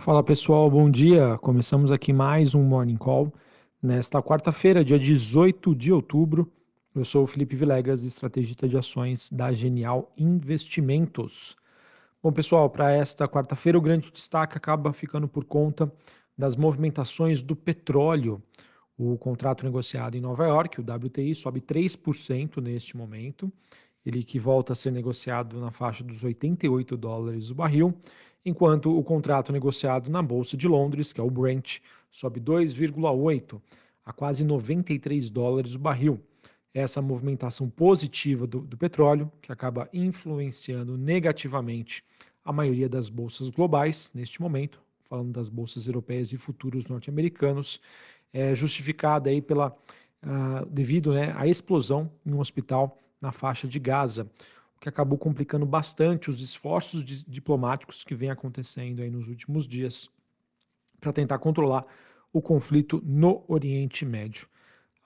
Fala pessoal, bom dia. Começamos aqui mais um Morning Call nesta quarta-feira, dia 18 de outubro. Eu sou o Felipe Vilegas, estrategista de ações da Genial Investimentos. Bom, pessoal, para esta quarta-feira o grande destaque acaba ficando por conta das movimentações do petróleo. O contrato negociado em Nova York, o WTI, sobe 3% neste momento. Ele que volta a ser negociado na faixa dos 88 dólares o barril enquanto o contrato negociado na Bolsa de Londres, que é o Brent, sobe 2,8 a quase 93 dólares o barril. Essa movimentação positiva do, do petróleo, que acaba influenciando negativamente a maioria das bolsas globais neste momento, falando das bolsas europeias e futuros norte-americanos, é justificada aí pela uh, devido né, à explosão em um hospital na faixa de Gaza que acabou complicando bastante os esforços diplomáticos que vem acontecendo aí nos últimos dias para tentar controlar o conflito no Oriente Médio.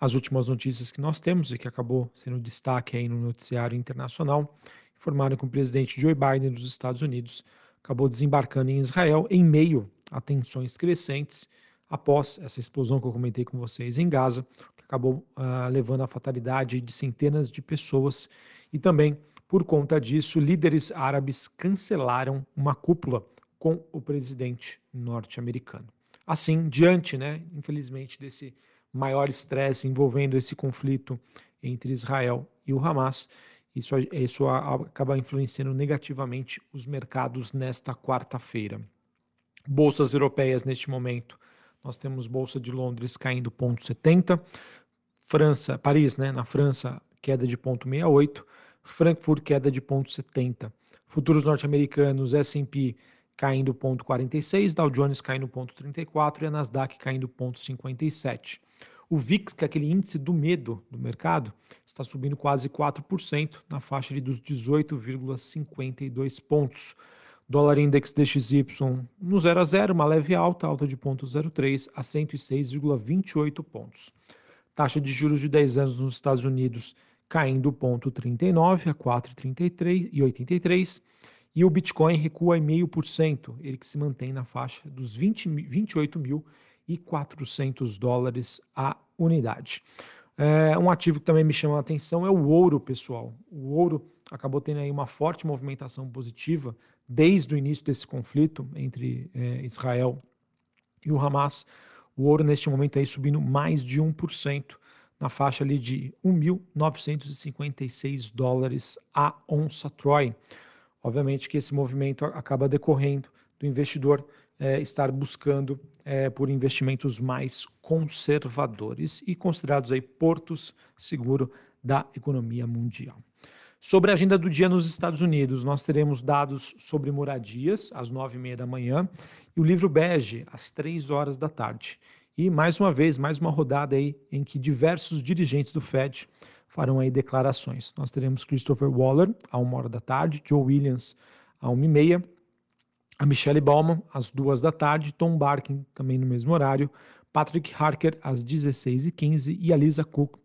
As últimas notícias que nós temos e que acabou sendo destaque aí no noticiário internacional informaram que o presidente Joe Biden dos Estados Unidos acabou desembarcando em Israel em meio a tensões crescentes após essa explosão que eu comentei com vocês em Gaza, acabou uh, levando à fatalidade de centenas de pessoas e também por conta disso, líderes árabes cancelaram uma cúpula com o presidente norte-americano. Assim, diante, né, infelizmente, desse maior estresse envolvendo esse conflito entre Israel e o Hamas, isso, isso acaba influenciando negativamente os mercados nesta quarta-feira. Bolsas europeias neste momento, nós temos Bolsa de Londres caindo 0,70, França, Paris, né, na França, queda de 0,68, Frankfurt queda de 0,70. Futuros norte-americanos, S&P caindo 0,46, Dow Jones caindo 0,34 e a Nasdaq caindo 0,57. O VIX, que é aquele índice do medo do mercado, está subindo quase 4%, na faixa dos 18,52 pontos. Dólar Index DXY no 0 a 0, uma leve alta, alta de 0,03 a 106,28 pontos. Taxa de juros de 10 anos nos Estados Unidos caindo ponto 39 a 4,33 e 83 o Bitcoin recua em meio por cento, ele que se mantém na faixa dos 20, 28.400 dólares a unidade. É, um ativo que também me chama a atenção é o ouro, pessoal. O ouro acabou tendo aí uma forte movimentação positiva desde o início desse conflito entre é, Israel e o Hamas. O ouro neste momento aí subindo mais de 1% na faixa ali de 1.956 dólares a onça Troy. Obviamente que esse movimento acaba decorrendo do investidor é, estar buscando é, por investimentos mais conservadores e considerados aí portos seguro da economia mundial. Sobre a agenda do dia nos Estados Unidos, nós teremos dados sobre moradias às nove e meia da manhã e o livro bege às três horas da tarde. E mais uma vez, mais uma rodada aí em que diversos dirigentes do Fed farão aí declarações. Nós teremos Christopher Waller à uma hora da tarde, Joe Williams à uma e meia, a Michelle Bauman às duas da tarde, Tom Barkin também no mesmo horário, Patrick Harker às 16h15 e a Lisa Cook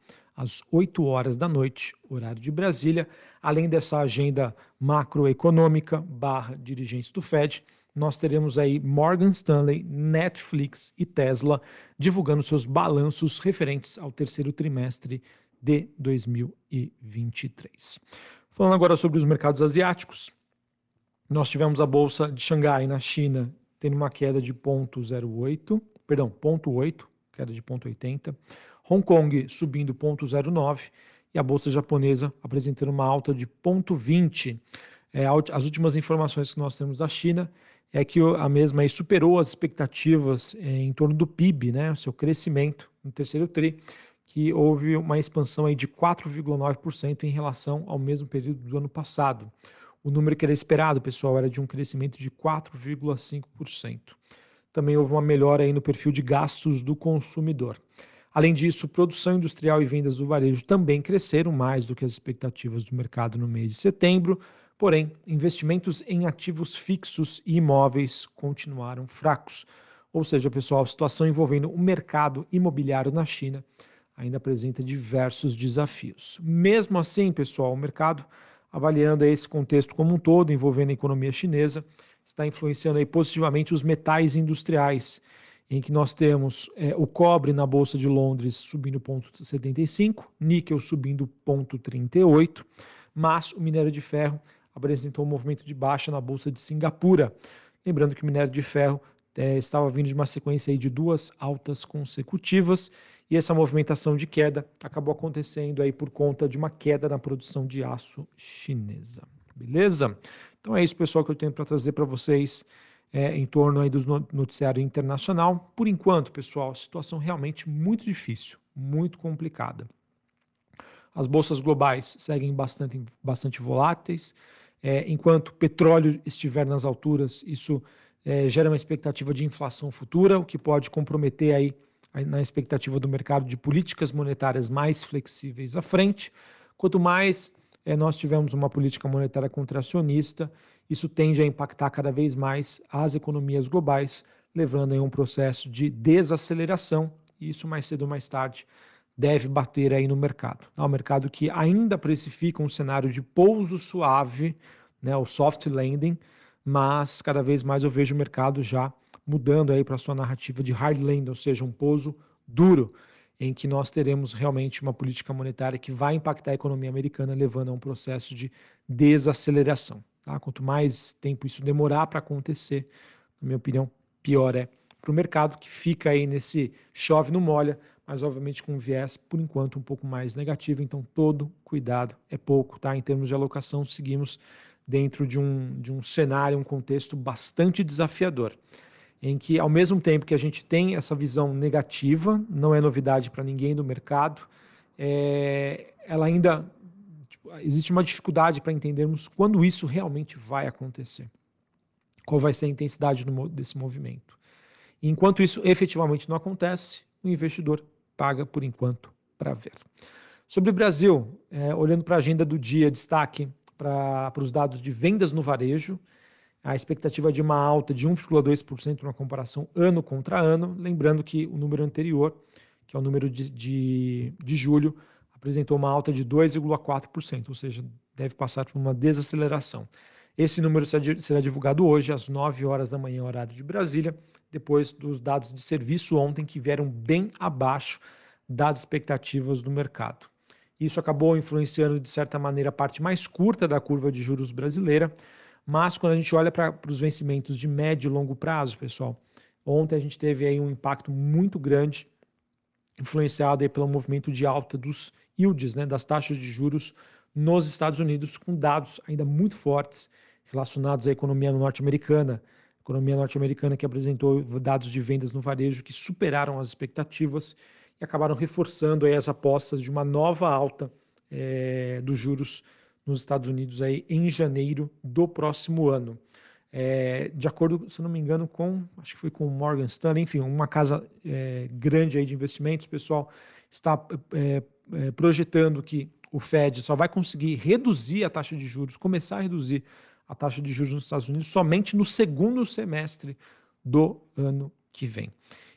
8 horas da noite, horário de Brasília, além dessa agenda macroeconômica barra dirigentes do Fed, nós teremos aí Morgan Stanley, Netflix e Tesla divulgando seus balanços referentes ao terceiro trimestre de 2023. Falando agora sobre os mercados asiáticos, nós tivemos a bolsa de Xangai na China tendo uma queda de 0,08, perdão, 0,8, queda de 0,80. Hong Kong subindo 0,09 e a bolsa japonesa apresentando uma alta de 0,20. É, as últimas informações que nós temos da China é que a mesma superou as expectativas é, em torno do PIB, né, o seu crescimento no terceiro TRI, que houve uma expansão aí de 4,9% em relação ao mesmo período do ano passado. O número que era esperado, pessoal, era de um crescimento de 4,5%. Também houve uma melhora aí no perfil de gastos do consumidor. Além disso, produção industrial e vendas do varejo também cresceram mais do que as expectativas do mercado no mês de setembro, Porém, investimentos em ativos fixos e imóveis continuaram fracos. Ou seja, pessoal, a situação envolvendo o mercado imobiliário na China ainda apresenta diversos desafios. Mesmo assim, pessoal, o mercado, avaliando esse contexto como um todo, envolvendo a economia chinesa, está influenciando positivamente os metais industriais, em que nós temos é, o cobre na Bolsa de Londres subindo 0,75, níquel subindo 0,38, mas o minério de ferro apresentou um movimento de baixa na Bolsa de Singapura. Lembrando que o minério de ferro é, estava vindo de uma sequência de duas altas consecutivas e essa movimentação de queda acabou acontecendo aí por conta de uma queda na produção de aço chinesa. Beleza? Então é isso, pessoal, que eu tenho para trazer para vocês é, em torno aí do noticiário internacional. Por enquanto, pessoal, situação realmente muito difícil, muito complicada. As bolsas globais seguem bastante, bastante voláteis. É, enquanto o petróleo estiver nas alturas, isso é, gera uma expectativa de inflação futura, o que pode comprometer aí na expectativa do mercado de políticas monetárias mais flexíveis à frente. Quanto mais nós tivermos uma política monetária contracionista, isso tende a impactar cada vez mais as economias globais, levando a um processo de desaceleração, e isso mais cedo ou mais tarde deve bater aí no mercado. O mercado que ainda precifica um cenário de pouso suave, né, o soft landing, mas cada vez mais eu vejo o mercado já mudando aí para sua narrativa de hard land, ou seja, um pouso duro, em que nós teremos realmente uma política monetária que vai impactar a economia americana, levando a um processo de desaceleração. Tá? Quanto mais tempo isso demorar para acontecer, na minha opinião, pior é para o mercado que fica aí nesse chove no molha, mas obviamente com um viés por enquanto um pouco mais negativo. Então todo cuidado é pouco, tá? Em termos de alocação, seguimos dentro de um, de um cenário, um contexto bastante desafiador em que, ao mesmo tempo que a gente tem essa visão negativa, não é novidade para ninguém do mercado, é, ela ainda tipo, existe uma dificuldade para entendermos quando isso realmente vai acontecer, qual vai ser a intensidade do, desse movimento. E enquanto isso efetivamente não acontece, o investidor paga por enquanto para ver. Sobre o Brasil, é, olhando para a agenda do dia, destaque para os dados de vendas no varejo a expectativa de uma alta de 1,2% na comparação ano contra ano, lembrando que o número anterior, que é o número de, de, de julho, apresentou uma alta de 2,4%, ou seja, deve passar por uma desaceleração. Esse número será divulgado hoje, às 9 horas da manhã, horário de Brasília, depois dos dados de serviço ontem, que vieram bem abaixo das expectativas do mercado. Isso acabou influenciando, de certa maneira, a parte mais curta da curva de juros brasileira, mas quando a gente olha para os vencimentos de médio e longo prazo, pessoal, ontem a gente teve aí um impacto muito grande, influenciado aí pelo movimento de alta dos yields, né, das taxas de juros nos Estados Unidos, com dados ainda muito fortes relacionados à economia norte-americana. Economia norte-americana que apresentou dados de vendas no varejo que superaram as expectativas e acabaram reforçando aí as apostas de uma nova alta é, dos juros nos Estados Unidos aí em janeiro do próximo ano. É, de acordo, se não me engano, com acho que foi com Morgan Stanley, enfim, uma casa é, grande aí de investimentos, o pessoal está é, é, projetando que o Fed só vai conseguir reduzir a taxa de juros, começar a reduzir a taxa de juros nos Estados Unidos somente no segundo semestre do ano que vem.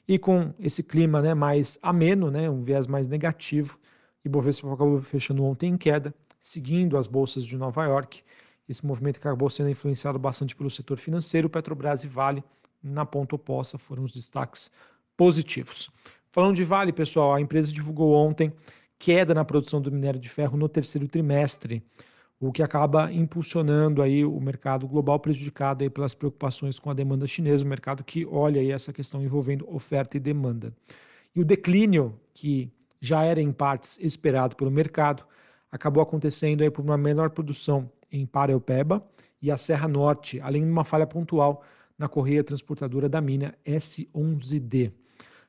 E com esse clima né, mais ameno, né, um viés mais negativo, Ibovespa acabou fechando ontem em queda, seguindo as bolsas de Nova York. Esse movimento acabou sendo influenciado bastante pelo setor financeiro. Petrobras e Vale, na ponta oposta, foram os destaques positivos. Falando de Vale, pessoal, a empresa divulgou ontem queda na produção do minério de ferro no terceiro trimestre, o que acaba impulsionando aí o mercado global prejudicado aí pelas preocupações com a demanda chinesa, o mercado que olha aí essa questão envolvendo oferta e demanda. E o declínio que já era em partes esperado pelo mercado, acabou acontecendo aí por uma menor produção em Paraupeba e a Serra Norte, além de uma falha pontual na correia transportadora da mina S11D.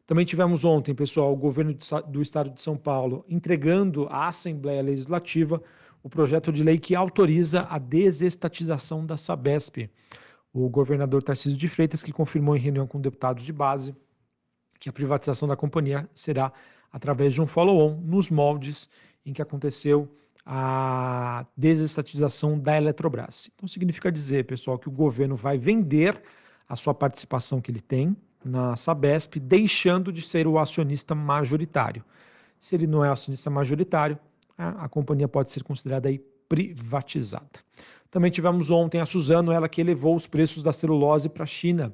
Também tivemos ontem, pessoal, o governo do estado de São Paulo entregando à Assembleia Legislativa o projeto de lei que autoriza a desestatização da Sabesp. O governador Tarcísio de Freitas que confirmou em reunião com deputados de base que a privatização da companhia será através de um follow-on nos moldes em que aconteceu a desestatização da Eletrobras. Então significa dizer, pessoal, que o governo vai vender a sua participação que ele tem na Sabesp, deixando de ser o acionista majoritário. Se ele não é acionista majoritário, a, a companhia pode ser considerada aí privatizada. Também tivemos ontem a Suzano, ela que elevou os preços da celulose para a China.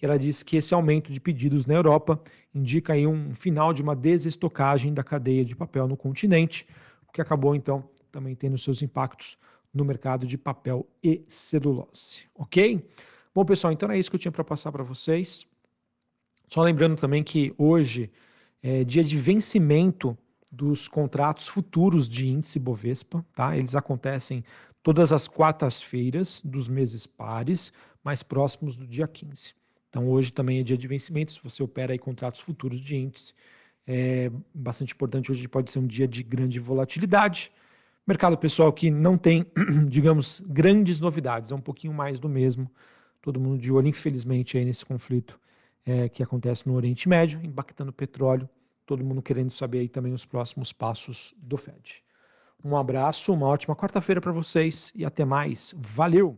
E ela disse que esse aumento de pedidos na Europa indica aí um final de uma desestocagem da cadeia de papel no continente, o que acabou então também tendo seus impactos no mercado de papel e celulose, ok? Bom, pessoal, então é isso que eu tinha para passar para vocês. Só lembrando também que hoje é dia de vencimento dos contratos futuros de índice Bovespa, tá? Eles acontecem todas as quartas-feiras dos meses pares, mais próximos do dia 15. Então hoje também é dia de vencimento, se você opera aí contratos futuros de índice, é bastante importante, hoje pode ser um dia de grande volatilidade. Mercado pessoal que não tem, digamos, grandes novidades, é um pouquinho mais do mesmo. Todo mundo de olho, infelizmente, aí nesse conflito é, que acontece no Oriente Médio, impactando o petróleo. Todo mundo querendo saber aí também os próximos passos do Fed. Um abraço, uma ótima quarta-feira para vocês e até mais. Valeu!